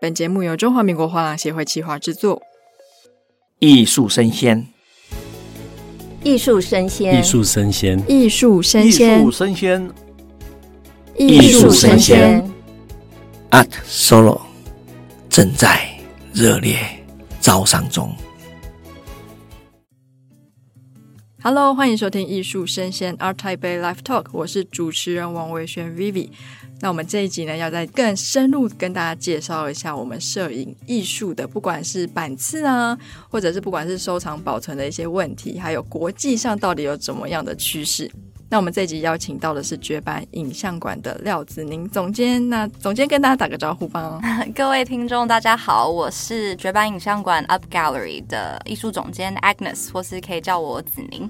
本节目由中华民国画廊协会企划制作。艺术生鲜，艺术生鲜，艺术生鲜，艺术生鲜，艺术生鲜，艺术声鲜。Art Solo 正在热烈招商中。Hello，欢迎收听艺术生鲜 Art Taipei Live Talk，我是主持人王维轩 Vivi。那我们这一集呢，要再更深入跟大家介绍一下我们摄影艺术的，不管是版次啊，或者是不管是收藏保存的一些问题，还有国际上到底有怎么样的趋势。那我们这一集邀请到的是绝版影像馆的廖子宁总监。那总监跟大家打个招呼吧。各位听众，大家好，我是绝版影像馆 Up Gallery 的艺术总监 Agnes，或是可以叫我子宁。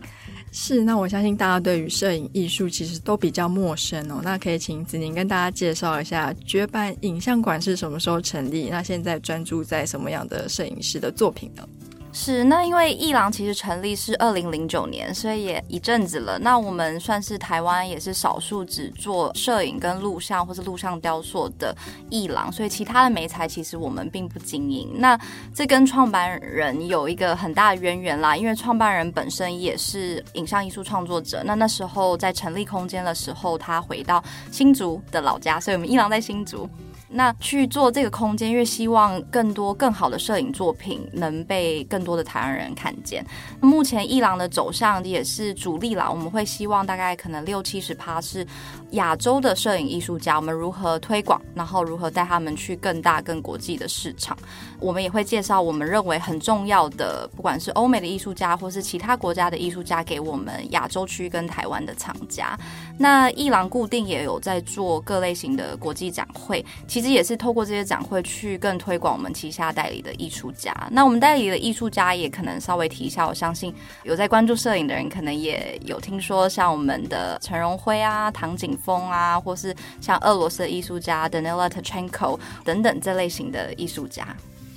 是，那我相信大家对于摄影艺术其实都比较陌生哦。那可以请子宁跟大家介绍一下绝版影像馆是什么时候成立？那现在专注在什么样的摄影师的作品呢？是，那因为艺廊其实成立是二零零九年，所以也一阵子了。那我们算是台湾也是少数只做摄影跟录像或是录像雕塑的艺廊，所以其他的媒材其实我们并不经营。那这跟创办人有一个很大的渊源啦，因为创办人本身也是影像艺术创作者。那那时候在成立空间的时候，他回到新竹的老家，所以我们艺廊在新竹。那去做这个空间，因为希望更多更好的摄影作品能被更多的台湾人看见。目前艺廊的走向也是主力啦，我们会希望大概可能六七十趴是亚洲的摄影艺术家，我们如何推广，然后如何带他们去更大更国际的市场。我们也会介绍我们认为很重要的，不管是欧美的艺术家，或是其他国家的艺术家，给我们亚洲区跟台湾的厂家。那艺廊固定也有在做各类型的国际展会。实也是透过这些展会去更推广我们旗下代理的艺术家。那我们代理的艺术家也可能稍微提一下，我相信有在关注摄影的人，可能也有听说像我们的陈荣辉啊、唐景峰啊，或是像俄罗斯的艺术家 Danila Tachenko 等等这类型的艺术家。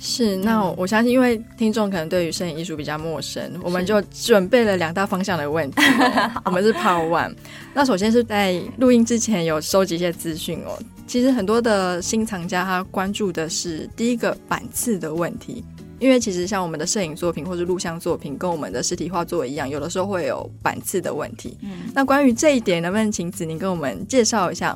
是，那我相信，因为听众可能对于摄影艺术比较陌生，我们就准备了两大方向的问题。我们是 Part One。那首先是在录音之前有收集一些资讯哦。其实很多的新藏家他关注的是第一个版次的问题，因为其实像我们的摄影作品或者录像作品，跟我们的实体画作一样，有的时候会有版次的问题。嗯，那关于这一点，能不能请子宁跟我们介绍一下？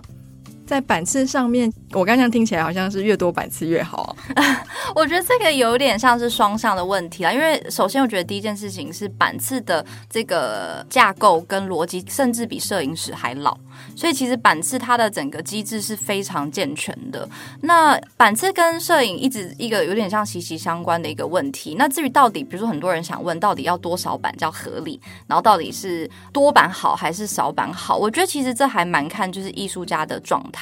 在版次上面，我刚刚听起来好像是越多版次越好。我觉得这个有点像是双向的问题啊，因为首先我觉得第一件事情是版次的这个架构跟逻辑，甚至比摄影史还老。所以其实版次它的整个机制是非常健全的。那版次跟摄影一直一个有点像息息相关的一个问题。那至于到底，比如说很多人想问，到底要多少版叫合理？然后到底是多版好还是少版好？我觉得其实这还蛮看就是艺术家的状态，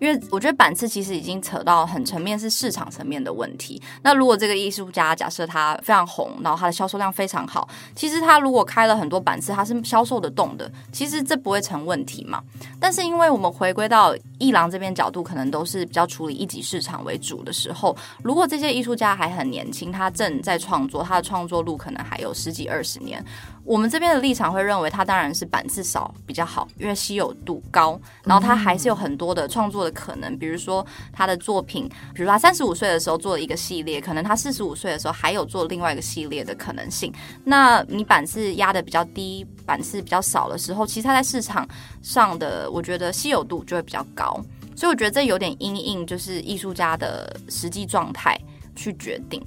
因为我觉得版次其实已经扯到很层面是市场层面的问题。那如果这个艺术家假设他非常红，然后他的销售量非常好，其实他如果开了很多版次，他是销售得动的，其实这不会成问题嘛。但是因为我们回归到艺廊这边角度，可能都是比较处理一级市场为主的时候，如果这些艺术家还很年轻，他正在创作，他的创作路可能还有十几二十年。我们这边的立场会认为，他当然是版次少比较好，因为稀有度高，然后他还是有很多的创作的可能。比如说他的作品，比如他三十五岁的时候做了一个系列，可能他四十五岁的时候还有做另外一个系列的可能性。那你版次压的比较低，版次比较少的时候，其实他在市场上的，我觉得稀有度就会比较高。所以我觉得这有点因应，就是艺术家的实际状态去决定。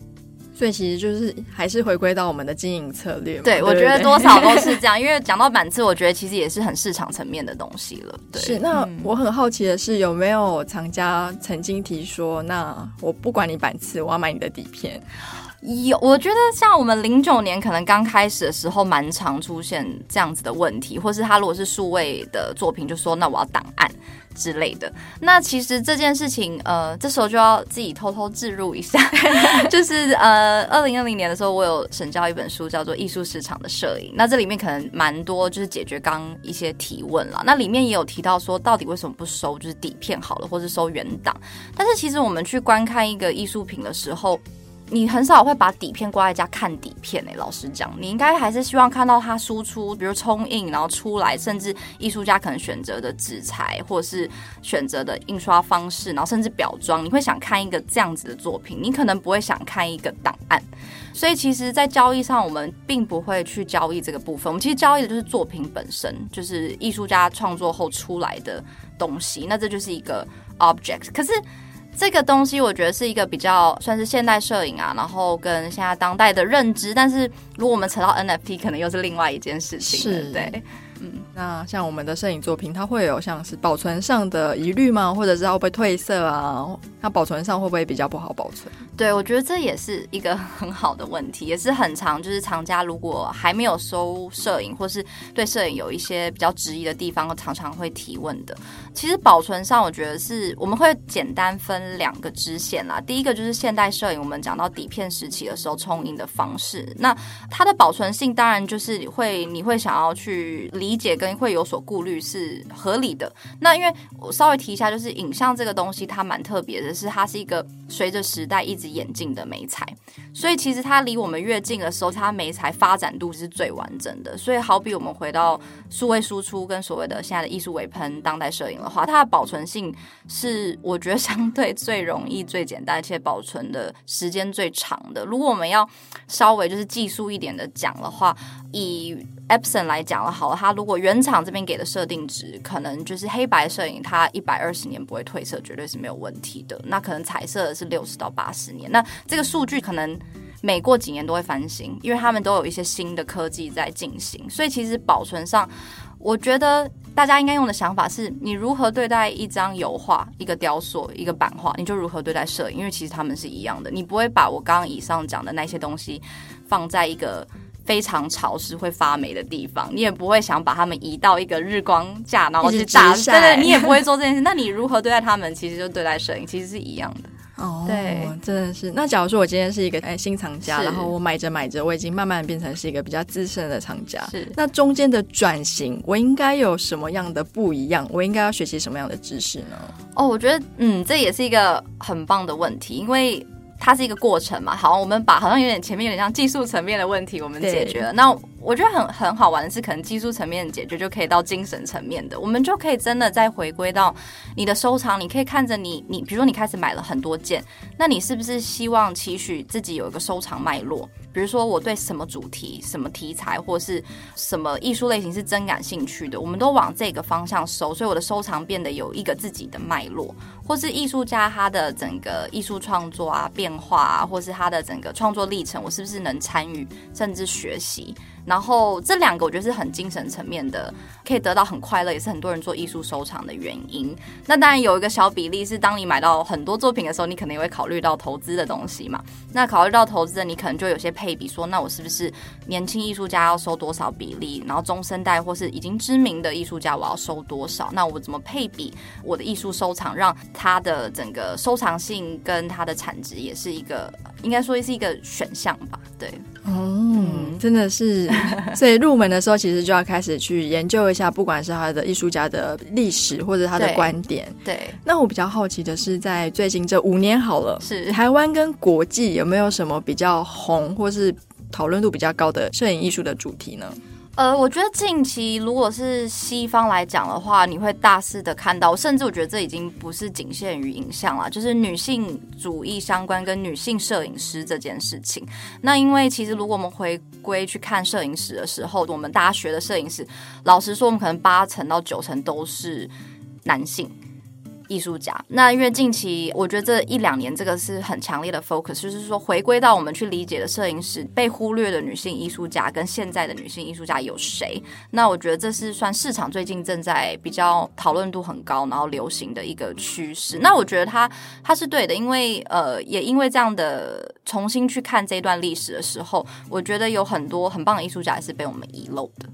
所以其实就是还是回归到我们的经营策略嘛。对，对，对，我觉得多少都是这样。因为讲到版次，我觉得其实也是很市场层面的东西了。对，是。那我很好奇的是，有没有藏家曾经提说，那我不管你版次，我要买你的底片？有，我觉得像我们零九年可能刚开始的时候，蛮常出现这样子的问题，或是他如果是数位的作品，就说那我要档案。之类的，那其实这件事情，呃，这时候就要自己偷偷置入一下，就是呃，二零二零年的时候，我有审教一本书，叫做《艺术市场的摄影》，那这里面可能蛮多就是解决刚一些提问了，那里面也有提到说，到底为什么不收就是底片好了，或是收原档？但是其实我们去观看一个艺术品的时候。你很少会把底片挂在家看底片诶、老实讲，你应该还是希望看到它输出，比如冲印，然后出来，甚至艺术家可能选择的纸材，或者是选择的印刷方式，然后甚至裱装，你会想看一个这样子的作品，你可能不会想看一个档案。所以其实，在交易上，我们并不会去交易这个部分。我们其实交易的就是作品本身，就是艺术家创作后出来的东西。那这就是一个 object。可是这个东西，我觉得是一个比较算是现代摄影啊，然后跟现在当代的认知。但是如果我们扯到 NFT，可能又是另外一件事情。是，对。嗯，那像我们的摄影作品，它会有像是保存上的疑虑吗？或者是它会不会褪色啊？它保存上会不会比较不好保存？对，我觉得这也是一个很好的问题，也是很常，就是藏家如果还没有收摄影，或是对摄影有一些比较质疑的地方，常常会提问的。其实保存上，我觉得是我们会简单分两个支线啦。第一个就是现代摄影，我们讲到底片时期的时候冲印的方式，那它的保存性当然就是会你会想要去理解跟会有所顾虑是合理的。那因为我稍微提一下，就是影像这个东西它蛮特别的，是它是一个随着时代一直演进的媒材，所以其实它离我们越近的时候，它媒材发展度是最完整的。所以好比我们回到数位输出跟所谓的现在的艺术微喷当代摄影的。话它的保存性是我觉得相对最容易、最简单，且保存的时间最长的。如果我们要稍微就是技术一点的讲的话，以 Epson 来讲了，好了，它如果原厂这边给的设定值，可能就是黑白摄影，它一百二十年不会褪色，绝对是没有问题的。那可能彩色的是六十到八十年，那这个数据可能每过几年都会翻新，因为他们都有一些新的科技在进行，所以其实保存上，我觉得。大家应该用的想法是，你如何对待一张油画、一个雕塑、一个版画，你就如何对待摄影，因为其实他们是一样的。你不会把我刚刚以上讲的那些东西放在一个非常潮湿、会发霉的地方，你也不会想把它们移到一个日光下，然后去打晒。对对，你也不会做这件事。那你如何对待他们，其实就对待摄影，其实是一样的。哦，对，真的是。那假如说我今天是一个哎新藏家，然后我买着买着，我已经慢慢变成是一个比较资深的藏家。是。那中间的转型，我应该有什么样的不一样？我应该要学习什么样的知识呢？哦，我觉得，嗯，这也是一个很棒的问题，因为。它是一个过程嘛，好，我们把好像有点前面有点像技术层面的问题，我们解决了。那我觉得很很好玩的是，可能技术层面解决就可以到精神层面的，我们就可以真的再回归到你的收藏。你可以看着你，你比如说你开始买了很多件，那你是不是希望期许自己有一个收藏脉络？比如说我对什么主题、什么题材或是什么艺术类型是真感兴趣的，我们都往这个方向收，所以我的收藏变得有一个自己的脉络，或是艺术家他的整个艺术创作啊、变化啊，或是他的整个创作历程，我是不是能参与甚至学习？然后这两个我觉得是很精神层面的，可以得到很快乐，也是很多人做艺术收藏的原因。那当然有一个小比例是，当你买到很多作品的时候，你可能也会考虑到投资的东西嘛。那考虑到投资的，你可能就有些配比，说那我是不是年轻艺术家要收多少比例，然后中生代或是已经知名的艺术家我要收多少？那我怎么配比我的艺术收藏，让它的整个收藏性跟它的产值也是一个，应该说是一个选项吧？对，嗯，真的是。所以入门的时候，其实就要开始去研究一下，不管是他的艺术家的历史，或者他的观点。对。对，那我比较好奇的是，在最近这五年好了，是台湾跟国际有没有什么比较红，或是讨论度比较高的摄影艺术的主题呢？呃，我觉得近期如果是西方来讲的话，你会大肆的看到，甚至我觉得这已经不是仅限于影像了，就是女性主义相关跟女性摄影师这件事情。那因为其实如果我们回归去看摄影史的时候，我们大学的摄影师，老实说，我们可能八成到九成都是男性。艺术家，那因为近期我觉得这一两年这个是很强烈的 focus，就是说回归到我们去理解的摄影师被忽略的女性艺术家跟现在的女性艺术家有谁？那我觉得这是算市场最近正在比较讨论度很高，然后流行的一个趋势。那我觉得它它是对的，因为呃也因为这样的重新去看这段历史的时候，我觉得有很多很棒的艺术家也是被我们遗漏的。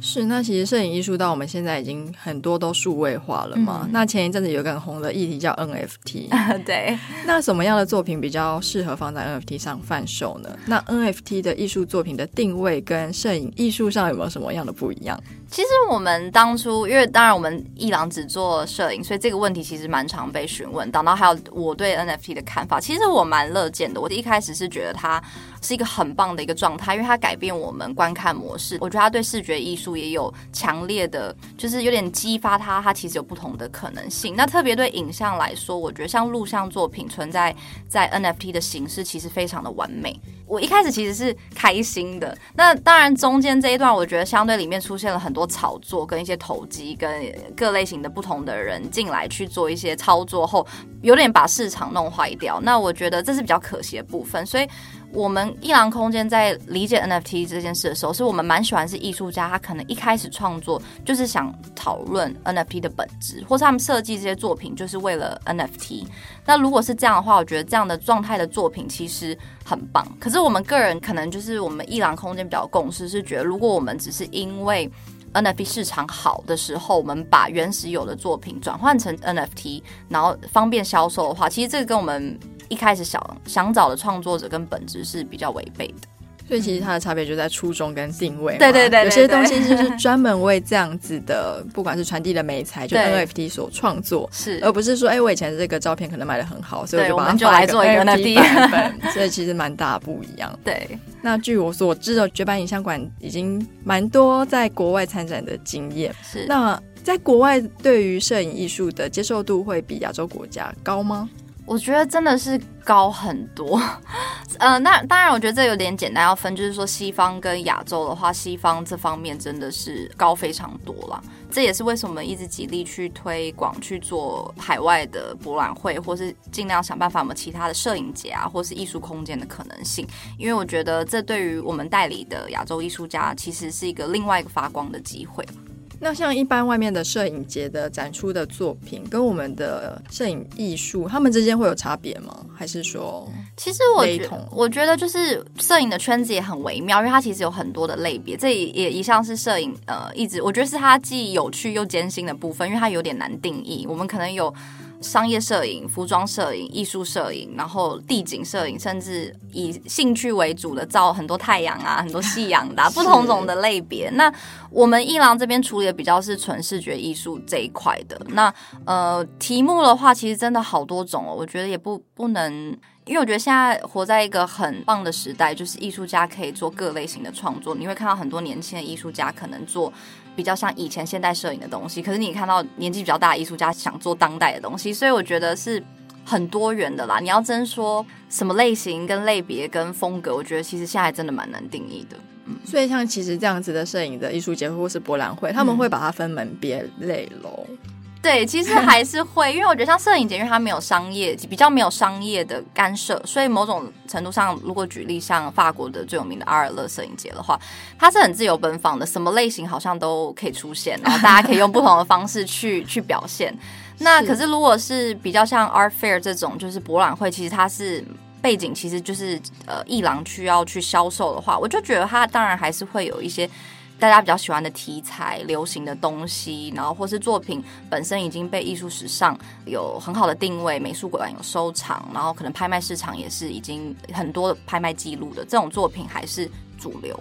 是，那其实摄影艺术到我们现在已经很多都数位化了嘛。嗯、那前一阵子有一个很红的议题叫 NFT，对。那什么样的作品比较适合放在 NFT 上贩售呢？那 NFT 的艺术作品的定位跟摄影艺术上有没有什么样的不一样？其实我们当初，因为当然我们一郎只做摄影，所以这个问题其实蛮常被询问。等到还有我对 NFT 的看法，其实我蛮乐见的。我一开始是觉得它是一个很棒的一个状态，因为它改变我们观看模式。我觉得它对视觉艺术也有强烈的，就是有点激发它，它其实有不同的可能性。那特别对影像来说，我觉得像录像作品存在在 NFT 的形式，其实非常的完美。我一开始其实是开心的，那当然中间这一段，我觉得相对里面出现了很多炒作跟一些投机，跟各类型的不同的人进来去做一些操作后，有点把市场弄坏掉。那我觉得这是比较可惜的部分，所以。我们艺廊空间在理解 NFT 这件事的时候，是我们蛮喜欢是艺术家，他可能一开始创作就是想讨论 NFT 的本质，或是他们设计这些作品就是为了 NFT。那如果是这样的话，我觉得这样的状态的作品其实很棒。可是我们个人可能就是我们艺廊空间比较共识是觉得，如果我们只是因为 NFT 市场好的时候，我们把原始有的作品转换成 NFT，然后方便销售的话，其实这个跟我们。一开始想想找的创作者跟本质是比较违背的，所以其实它的差别就在初衷跟定位。对对对，有些东西就是专门为这样子的，不管是传递的美材，就 NFT 所创作，是而不是说，哎，我以前这个照片可能卖的很好，所以我就把它做一个 NFT 版本。所以其实蛮大不一样。对，那据我所知的，绝版影像馆已经蛮多在国外参展的经验。是，那在国外对于摄影艺术的接受度会比亚洲国家高吗？我觉得真的是高很多，呃，那当然，我觉得这有点简单要分，就是说西方跟亚洲的话，西方这方面真的是高非常多啦。这也是为什么一直极力去推广去做海外的博览会，或是尽量想办法我们其他的摄影节啊，或是艺术空间的可能性。因为我觉得这对于我们代理的亚洲艺术家，其实是一个另外一个发光的机会。那像一般外面的摄影节的展出的作品，跟我们的摄影艺术，他们之间会有差别吗？还是说，其实我觉得，我觉得就是摄影的圈子也很微妙，因为它其实有很多的类别，这也也一向是摄影呃一直我觉得是它既有趣又艰辛的部分，因为它有点难定义。我们可能有。商业摄影、服装摄影、艺术摄影，然后地景摄影，甚至以兴趣为主的照很多太阳啊、很多夕阳的、啊、不同种的类别。那我们伊朗这边处理的比较是纯视觉艺术这一块的。那呃，题目的话，其实真的好多种哦。我觉得也不不能。因为我觉得现在活在一个很棒的时代，就是艺术家可以做各类型的创作。你会看到很多年轻的艺术家可能做比较像以前现代摄影的东西，可是你看到年纪比较大的艺术家想做当代的东西，所以我觉得是很多元的啦。你要真说什么类型、跟类别、跟风格，我觉得其实现在真的蛮难定义的。所以像其实这样子的摄影的艺术节或是博览会，他们会把它分门别类喽。对，其实还是会，因为我觉得像摄影节，因为它没有商业，比较没有商业的干涉，所以某种程度上，如果举例像法国的最有名的阿尔勒摄影节的话，它是很自由奔放的，什么类型好像都可以出现，然后大家可以用不同的方式去去表现。那可是如果是比较像 Art Fair 这种，就是博览会，其实它是背景，其实就是呃艺廊需要去销售的话，我就觉得它当然还是会有一些。大家比较喜欢的题材、流行的东西，然后或是作品本身已经被艺术史上有很好的定位，美术馆有收藏，然后可能拍卖市场也是已经很多拍卖记录的这种作品还是主流。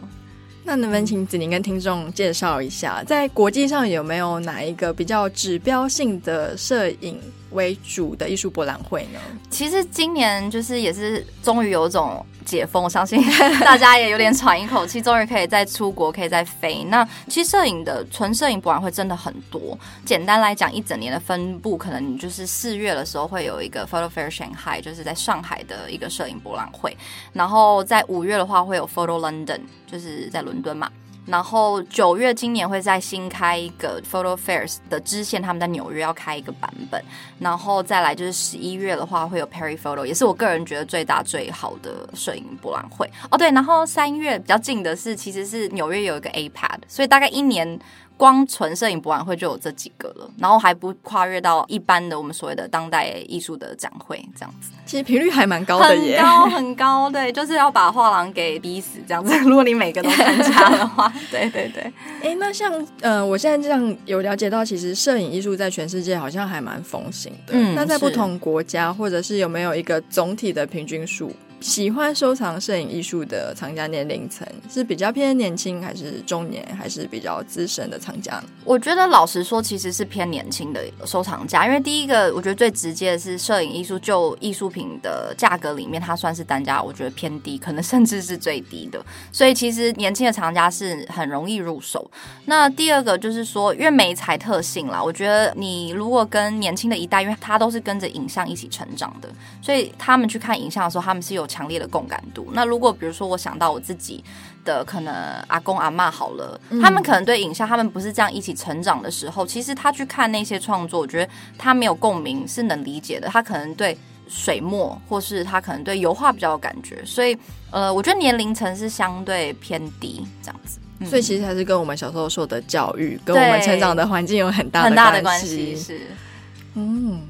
那能不能请子宁跟听众介绍一下，在国际上有没有哪一个比较指标性的摄影为主的艺术博览会呢？其实今年就是也是终于有种解封，我相信大家也有点喘一口气，终于可以再出国，可以再飞。那其实摄影的纯摄影博览会真的很多。简单来讲，一整年的分布，可能就是四月的时候会有一个 Photo Fair Shanghai，就是在上海的一个摄影博览会。然后在五月的话会有 Photo London，就是在伦敦嘛。然后九月今年会再新开一个 Photo Fairs 的支线，他们在纽约要开一个版本。然后再来就是十一月的话会有 Perry Photo，也是我个人觉得最大最好的摄影博览会。哦，对，然后三月比较近的是，其实是纽约有一个 APAD，所以大概一年。光纯摄影博览会就有这几个了，然后还不跨越到一般的我们所谓的当代艺术的展会这样子。其实频率还蛮高的耶，很高很高，对，就是要把画廊给逼死这样子。如果你每个都参加的话，对 对对。哎、欸，那像呃，我现在这样有了解到，其实摄影艺术在全世界好像还蛮风行的。嗯，那在不同国家或者是有没有一个总体的平均数？喜欢收藏摄影艺术的藏家年龄层是比较偏年轻，还是中年，还是比较资深的藏家？我觉得老实说，其实是偏年轻的收藏家，因为第一个，我觉得最直接的是摄影艺术，就艺术品的价格里面，它算是单价，我觉得偏低，可能甚至是最低的。所以其实年轻的藏家是很容易入手。那第二个就是说，因为媒材特性啦，我觉得你如果跟年轻的一代，因为他都是跟着影像一起成长的，所以他们去看影像的时候，他们是有强烈的共感度。那如果比如说我想到我自己的可能阿公阿妈好了，嗯、他们可能对影像，他们不是这样一起成长的时候，其实他去看那些创作，我觉得他没有共鸣是能理解的。他可能对水墨，或是他可能对油画比较有感觉，所以呃，我觉得年龄层是相对偏低这样子。嗯、所以其实还是跟我们小时候受的教育，跟我们成长的环境有很大的很大的关系。是，嗯。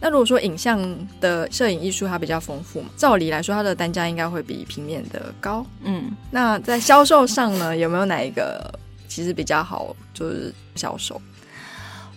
那如果说影像的摄影艺术它比较丰富嘛，照理来说它的单价应该会比平面的高。嗯，那在销售上呢，有没有哪一个其实比较好就是销售？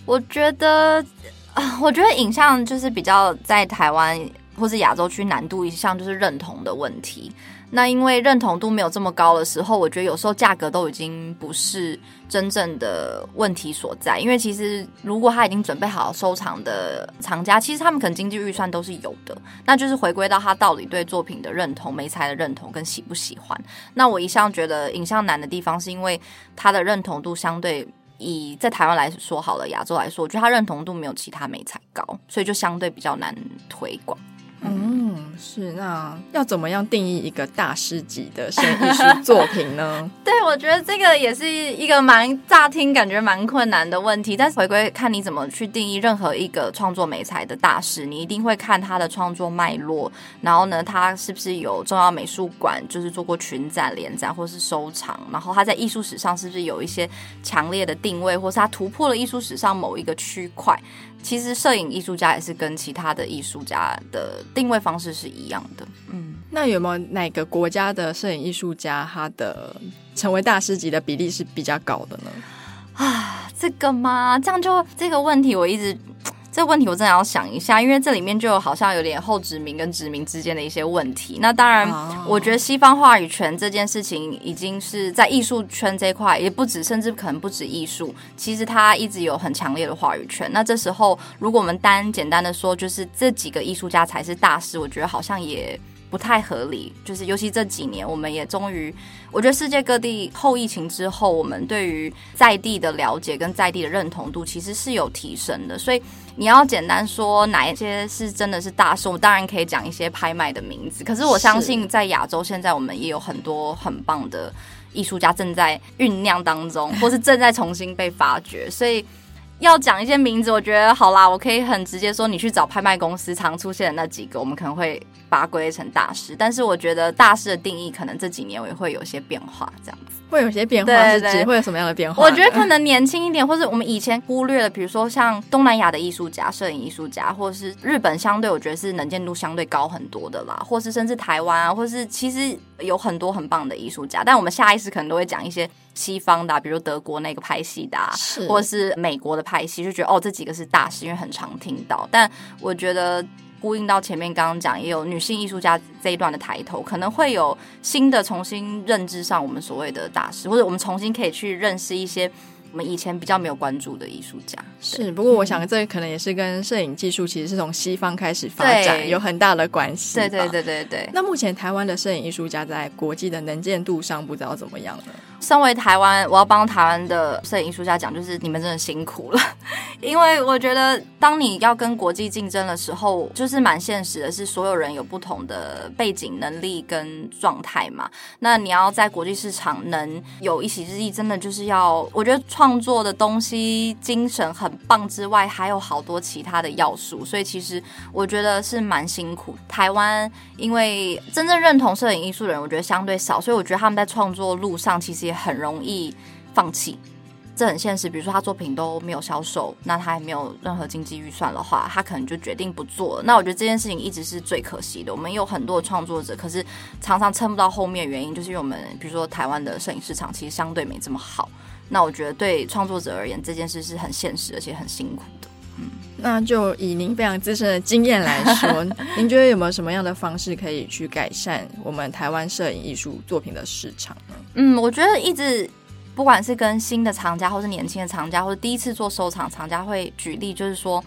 我觉得，我觉得影像就是比较在台湾或是亚洲区难度一项就是认同的问题。那因为认同度没有这么高的时候，我觉得有时候价格都已经不是真正的问题所在。因为其实如果他已经准备好收藏的藏家，其实他们可能经济预算都是有的。那就是回归到他到底对作品的认同、媒材的认同跟喜不喜欢。那我一向觉得影像难的地方，是因为他的认同度相对以在台湾来说好了，亚洲来说，我觉得他认同度没有其他美材高，所以就相对比较难推广。嗯，是。那要怎么样定义一个大师级的摄影艺术作品呢？对，我觉得这个也是一个蛮乍听感觉蛮困难的问题。但是回归看你怎么去定义任何一个创作美材的大师，你一定会看他的创作脉络，然后呢，他是不是有重要美术馆，就是做过群展、联展或是收藏，然后他在艺术史上是不是有一些强烈的定位，或是他突破了艺术史上某一个区块。其实摄影艺术家也是跟其他的艺术家的定位方式是一样的。嗯，那有没有哪个国家的摄影艺术家他的成为大师级的比例是比较高的呢？啊，这个吗？这样就这个问题，我一直。这个问题我真的要想一下，因为这里面就好像有点后殖民跟殖民之间的一些问题。那当然，我觉得西方话语权这件事情已经是在艺术圈这一块，也不止，甚至可能不止艺术，其实它一直有很强烈的话语权。那这时候，如果我们单简单的说，就是这几个艺术家才是大师，我觉得好像也不太合理。就是尤其这几年，我们也终于，我觉得世界各地后疫情之后，我们对于在地的了解跟在地的认同度其实是有提升的，所以。你要简单说哪一些是真的是大师，我当然可以讲一些拍卖的名字。可是我相信在亚洲，现在我们也有很多很棒的艺术家正在酝酿当中，或是正在重新被发掘。所以要讲一些名字，我觉得好啦，我可以很直接说，你去找拍卖公司常出现的那几个，我们可能会把它归类成大师。但是我觉得大师的定义可能这几年也会有些变化，这样子。会有些变化，是指会有什么样的变化？我觉得可能年轻一点，或是我们以前忽略了，比如说像东南亚的艺术家、摄影艺术家，或是日本，相对我觉得是能见度相对高很多的啦，或是甚至台湾啊，或是其实有很多很棒的艺术家，但我们下意识可能都会讲一些西方的啊，比如德国那个拍戏的或是美国的拍戏，就觉得哦，这几个是大师，因为很常听到。但我觉得。呼应到前面刚刚讲，也有女性艺术家这一段的抬头，可能会有新的重新认知上我们所谓的大师，或者我们重新可以去认识一些。我们以前比较没有关注的艺术家是，不过我想这可能也是跟摄影技术其实是从西方开始发展有很大的关系。对对对对对。那目前台湾的摄影艺术家在国际的能见度上不知道怎么样呢？身为台湾，我要帮台湾的摄影艺术家讲，就是你们真的辛苦了，因为我觉得当你要跟国际竞争的时候，就是蛮现实的，是所有人有不同的背景、能力跟状态嘛。那你要在国际市场能有一席之地，真的就是要，我觉得创。作的东西精神很棒之外，还有好多其他的要素，所以其实我觉得是蛮辛苦。台湾因为真正认同摄影艺术的人，我觉得相对少，所以我觉得他们在创作路上其实也很容易放弃，这很现实。比如说他作品都没有销售，那他还没有任何经济预算的话，他可能就决定不做了。那我觉得这件事情一直是最可惜的。我们有很多创作者，可是常常撑不到后面，原因就是因为我们比如说台湾的摄影市场其实相对没这么好。那我觉得对创作者而言，这件事是很现实而且很辛苦的。嗯，那就以您非常资深的经验来说，您觉得有没有什么样的方式可以去改善我们台湾摄影艺术作品的市场呢？嗯，我觉得一直不管是跟新的藏家，或是年轻的藏家，或者第一次做收藏藏家，会举例就是说，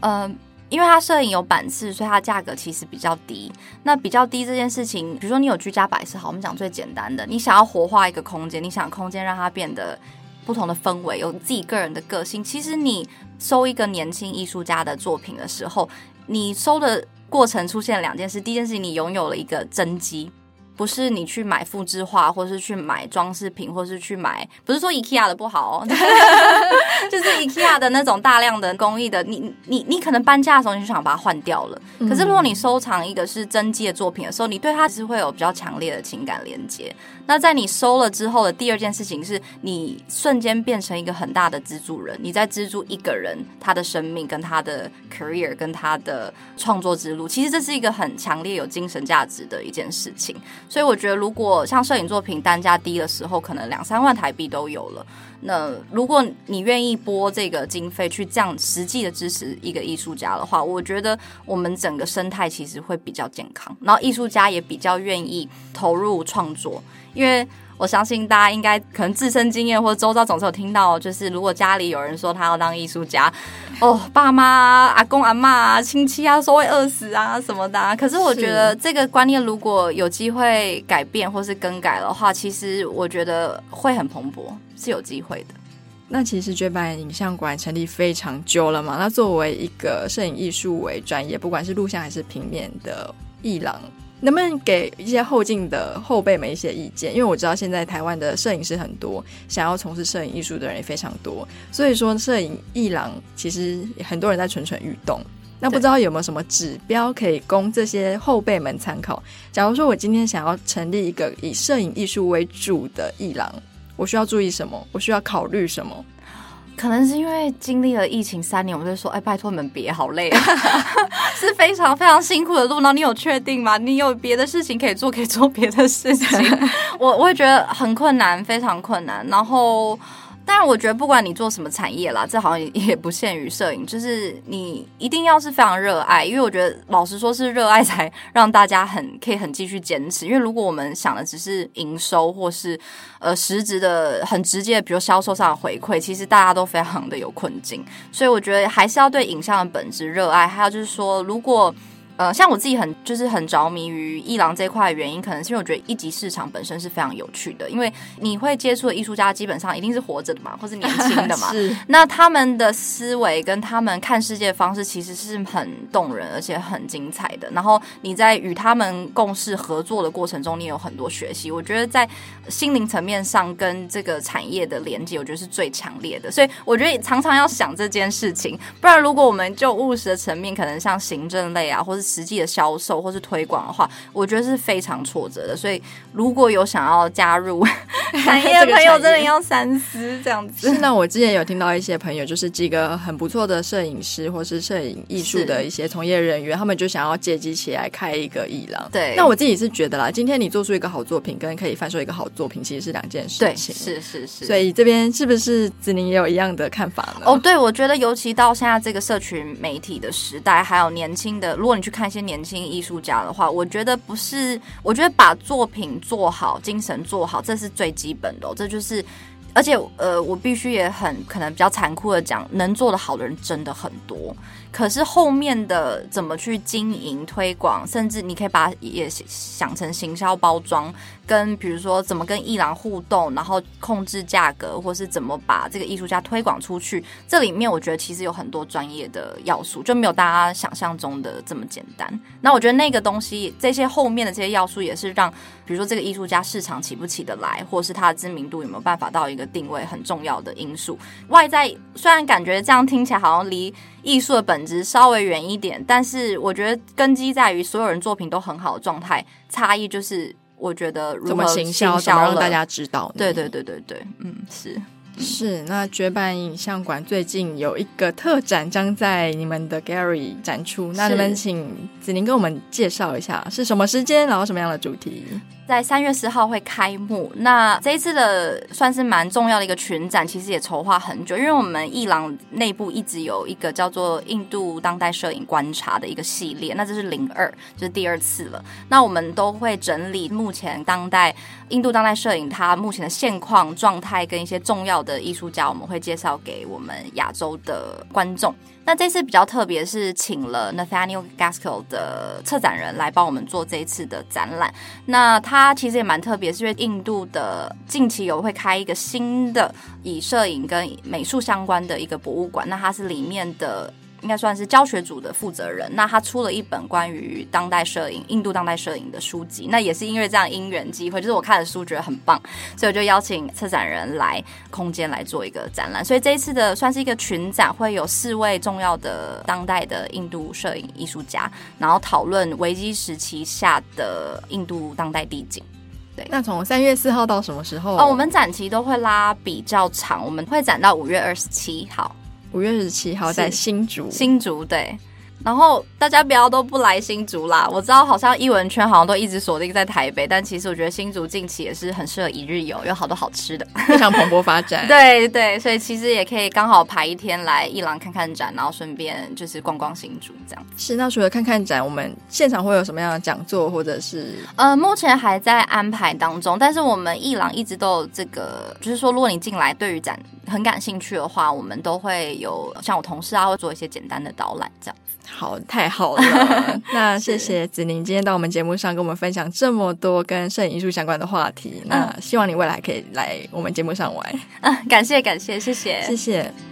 呃。因为它摄影有版次，所以它价格其实比较低。那比较低这件事情，比如说你有居家摆设，好，我们讲最简单的，你想要活化一个空间，你想空间让它变得不同的氛围，有自己个人的个性。其实你收一个年轻艺术家的作品的时候，你收的过程出现了两件事。第一件事情，你拥有了一个真迹。不是你去买复制画，或是去买装饰品，或是去买，不是说 IKEA 的不好哦，就是 IKEA 的那种大量的工艺的，你你你可能搬家的时候你就想把它换掉了。可是如果你收藏一个是真迹的作品的时候，你对它是会有比较强烈的情感连接。那在你收了之后的第二件事情是，你瞬间变成一个很大的资助人，你在资助一个人他的生命、跟他的 career、跟他的创作之路。其实这是一个很强烈有精神价值的一件事情。所以我觉得，如果像摄影作品单价低的时候，可能两三万台币都有了。那如果你愿意拨这个经费去这样实际的支持一个艺术家的话，我觉得我们整个生态其实会比较健康，然后艺术家也比较愿意投入创作，因为。我相信大家应该可能自身经验或者周遭总是有听到，就是如果家里有人说他要当艺术家，哦，爸妈、阿公、阿嬷、亲戚啊，说会饿死啊什么的啊。可是我觉得这个观念如果有机会改变或是更改的话，其实我觉得会很蓬勃，是有机会的。那其实绝版影像馆成立非常久了嘛，那作为一个摄影艺术为专业，不管是录像还是平面的艺廊。能不能给一些后进的后辈们一些意见？因为我知道现在台湾的摄影师很多，想要从事摄影艺术的人也非常多，所以说摄影艺廊其实很多人在蠢蠢欲动。那不知道有没有什么指标可以供这些后辈们参考？假如说我今天想要成立一个以摄影艺术为主的艺廊，我需要注意什么？我需要考虑什么？可能是因为经历了疫情三年，我就说，哎，拜托你们别，好累啊，是非常非常辛苦的路。那你有确定吗？你有别的事情可以做，可以做别的事情。我我会觉得很困难，非常困难。然后。但我觉得，不管你做什么产业啦，这好像也不限于摄影，就是你一定要是非常热爱，因为我觉得，老实说，是热爱才让大家很可以很继续坚持。因为如果我们想的只是营收，或是呃实质的很直接，比如销售上的回馈，其实大家都非常的有困境。所以我觉得还是要对影像的本质热爱。还有就是说，如果呃，像我自己很就是很着迷于伊朗这块的原因，可能是因为我觉得一级市场本身是非常有趣的，因为你会接触的艺术家基本上一定是活着的嘛，或是年轻的嘛。是。那他们的思维跟他们看世界的方式其实是很动人，而且很精彩的。然后你在与他们共事合作的过程中，你有很多学习。我觉得在心灵层面上跟这个产业的连接，我觉得是最强烈的。所以我觉得常常要想这件事情，不然如果我们就务实的层面，可能像行政类啊，或是实际的销售或是推广的话，我觉得是非常挫折的。所以如果有想要加入 产业的朋友，真的要三思这样子。是，那我之前有听到一些朋友，就是几个很不错的摄影师或是摄影艺术的一些从业人员，他们就想要借机起来开一个艺廊。对，那我自己是觉得啦，今天你做出一个好作品，跟可以贩售一个好作品，其实是两件事情。对，是是是。所以这边是不是子宁也有一样的看法呢？哦，对，我觉得尤其到现在这个社群媒体的时代，还有年轻的，如果你去看一些年。轻艺术家的话，我觉得不是，我觉得把作品做好，精神做好，这是最基本的。这就是，而且呃，我必须也很可能比较残酷的讲，能做得好的人真的很多。可是后面的怎么去经营、推广，甚至你可以把也想成行销包装，跟比如说怎么跟艺廊互动，然后控制价格，或是怎么把这个艺术家推广出去，这里面我觉得其实有很多专业的要素，就没有大家想象中的这么简单。那我觉得那个东西，这些后面的这些要素，也是让比如说这个艺术家市场起不起得来，或是他的知名度有没有办法到一个定位很重要的因素。外在虽然感觉这样听起来好像离艺术的本质稍微远一点，但是我觉得根基在于所有人作品都很好的状态，差异就是我觉得如何怎么行销，怎么让大家知道。对对对对对，嗯，是是。那绝版影像馆最近有一个特展将在你们的 Gallery 展出，那能不能请子宁跟我们介绍一下是什么时间，然后什么样的主题？在三月十号会开幕。那这一次的算是蛮重要的一个群展，其实也筹划很久，因为我们艺廊内部一直有一个叫做印度当代摄影观察的一个系列，那这是零二，就是第二次了。那我们都会整理目前当代印度当代摄影它目前的现况状态跟一些重要的艺术家，我们会介绍给我们亚洲的观众。那这次比较特别，是请了 Nathaniel Gaskell 的策展人来帮我们做这一次的展览。那他它其实也蛮特别，是因为印度的近期有会开一个新的以摄影跟美术相关的一个博物馆。那它是里面的。应该算是教学组的负责人，那他出了一本关于当代摄影、印度当代摄影的书籍。那也是因为这样因缘机会，就是我看的书觉得很棒，所以我就邀请策展人来空间来做一个展览。所以这一次的算是一个群展，会有四位重要的当代的印度摄影艺术家，然后讨论危机时期下的印度当代地景。对，那从三月四号到什么时候？哦，我们展期都会拉比较长，我们会展到五月二十七号。五月十七号在新竹，新竹对。然后大家不要都不来新竹啦！我知道好像艺文圈好像都一直锁定在台北，但其实我觉得新竹近期也是很适合一日游，有好多好吃的，非常蓬勃发展。对对，所以其实也可以刚好排一天来艺廊看看展，然后顺便就是逛逛新竹这样。是，那除了看看展，我们现场会有什么样的讲座或者是？呃，目前还在安排当中，但是我们艺廊一直都有这个，就是说如果你进来对于展很感兴趣的话，我们都会有像我同事啊会做一些简单的导览这样。好，太好了！那谢谢子宁今天到我们节目上跟我们分享这么多跟摄影艺术相关的话题。那希望你未来可以来我们节目上玩。嗯，感谢感谢，谢谢，谢谢。